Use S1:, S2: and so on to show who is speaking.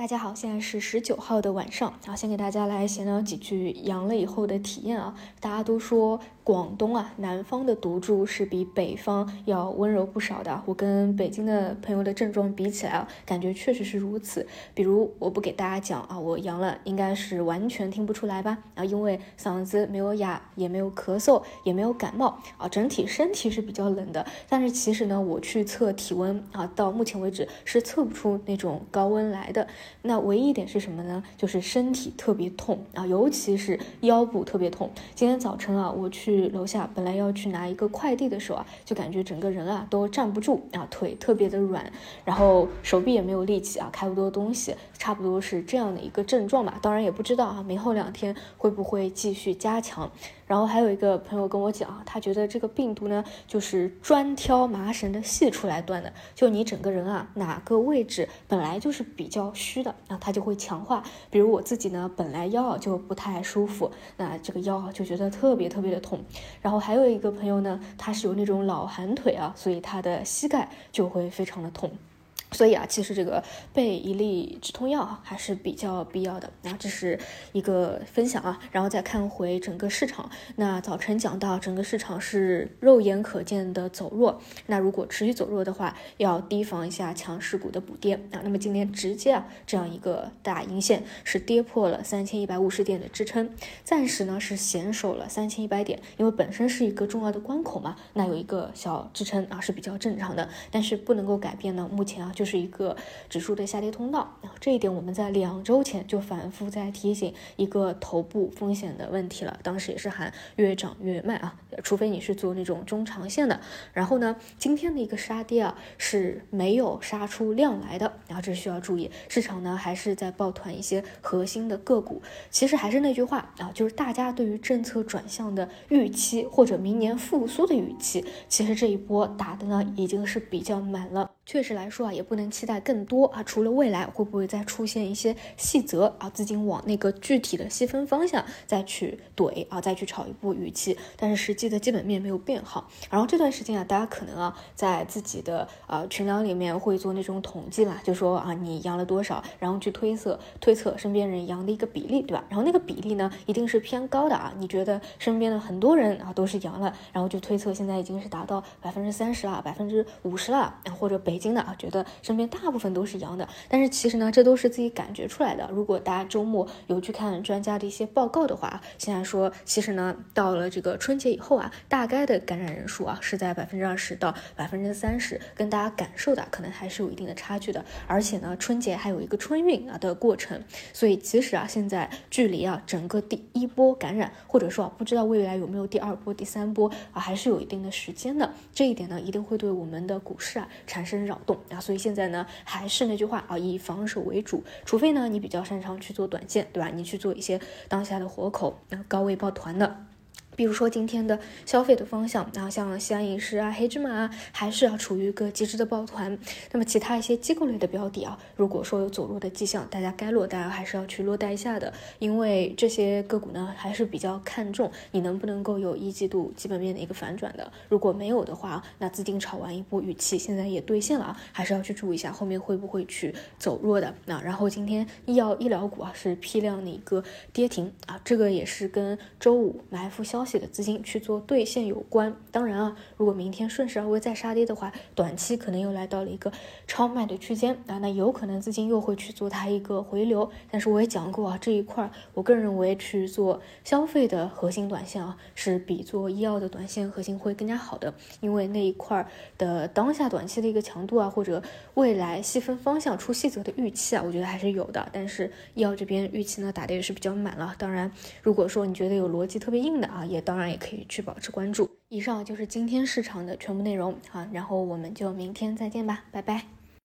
S1: 大家好，现在是十九号的晚上，然后，先给大家来闲聊几句阳了以后的体验啊。大家都说广东啊，南方的毒株是比北方要温柔不少的。我跟北京的朋友的症状比起来啊，感觉确实是如此。比如我不给大家讲啊，我阳了，应该是完全听不出来吧？啊，因为嗓子没有哑，也没有咳嗽，也没有感冒啊，整体身体是比较冷的。但是其实呢，我去测体温啊，到目前为止是测不出那种高温来的。那唯一一点是什么呢？就是身体特别痛啊，尤其是腰部特别痛。今天早晨啊，我去楼下，本来要去拿一个快递的时候啊，就感觉整个人啊都站不住啊，腿特别的软，然后手臂也没有力气啊，开不多东西，差不多是这样的一个症状吧。当然也不知道啊，明后两天会不会继续加强。然后还有一个朋友跟我讲，他觉得这个病毒呢，就是专挑麻绳的细处来断的，就你整个人啊，哪个位置本来就是比较虚的，那它就会强化。比如我自己呢，本来腰就不太舒服，那这个腰就觉得特别特别的痛。然后还有一个朋友呢，他是有那种老寒腿啊，所以他的膝盖就会非常的痛。所以啊，其实这个备一粒止痛药啊还是比较必要的。那这是一个分享啊，然后再看回整个市场。那早晨讲到整个市场是肉眼可见的走弱，那如果持续走弱的话，要提防一下强势股的补跌啊。那么今天直接啊这样一个大阴线是跌破了三千一百五十点的支撑，暂时呢是险守了三千一百点，因为本身是一个重要的关口嘛，那有一个小支撑啊是比较正常的，但是不能够改变呢目前啊。就是一个指数的下跌通道啊，这一点我们在两周前就反复在提醒一个头部风险的问题了，当时也是喊越涨越卖啊，除非你是做那种中长线的。然后呢，今天的一个杀跌啊是没有杀出量来的，然后这需要注意，市场呢还是在抱团一些核心的个股。其实还是那句话啊，就是大家对于政策转向的预期或者明年复苏的预期，其实这一波打的呢已经是比较满了。确实来说啊，也不不能期待更多啊。除了未来会不会再出现一些细则啊，资金往那个具体的细分方向再去怼啊，再去炒一波预期，但是实际的基本面没有变好。然后这段时间啊，大家可能啊，在自己的呃群聊里面会做那种统计嘛，就说啊你阳了多少，然后去推测推测身边人阳的一个比例，对吧？然后那个比例呢，一定是偏高的啊。你觉得身边的很多人啊都是阳了，然后就推测现在已经是达到百分之三十了，百分之五十了，或者北。京的啊，觉得身边大部分都是阳的，但是其实呢，这都是自己感觉出来的。如果大家周末有去看专家的一些报告的话，现在说其实呢，到了这个春节以后啊，大概的感染人数啊是在百分之二十到百分之三十，跟大家感受的可能还是有一定的差距的。而且呢，春节还有一个春运啊的过程，所以其实啊，现在距离啊整个第一波感染，或者说啊不知道未来有没有第二波、第三波啊，还是有一定的时间的。这一点呢，一定会对我们的股市啊产生。扰动啊，所以现现在呢，还是那句话啊，以防守为主，除非呢，你比较擅长去做短线，对吧？你去做一些当下的活口，那高位抱团的。比如说今天的消费的方向，然后像西安饮食啊、黑芝麻啊，还是要处于一个极致的抱团。那么其他一些机构类的标的啊，如果说有走弱的迹象，大家该落袋还是要去落袋一下的，因为这些个股呢还是比较看重你能不能够有一季度基本面的一个反转的。如果没有的话，那资金炒完一波预期，现在也兑现了啊，还是要去注意一下后面会不会去走弱的。那然后今天医药医疗股啊是批量的一个跌停啊，这个也是跟周五埋伏消息。的资金去做兑现有关，当然啊，如果明天顺势而为再杀跌的话，短期可能又来到了一个超卖的区间啊，那有可能资金又会去做它一个回流。但是我也讲过啊，这一块我个人认为去做消费的核心短线啊，是比做医药的短线核心会更加好的，因为那一块的当下短期的一个强度啊，或者未来细分方向出细则的预期啊，我觉得还是有的。但是医药这边预期呢打的也是比较满了。当然，如果说你觉得有逻辑特别硬的啊，也。当然也可以去保持关注。以上就是今天市场的全部内容啊，然后我们就明天再见吧，拜拜。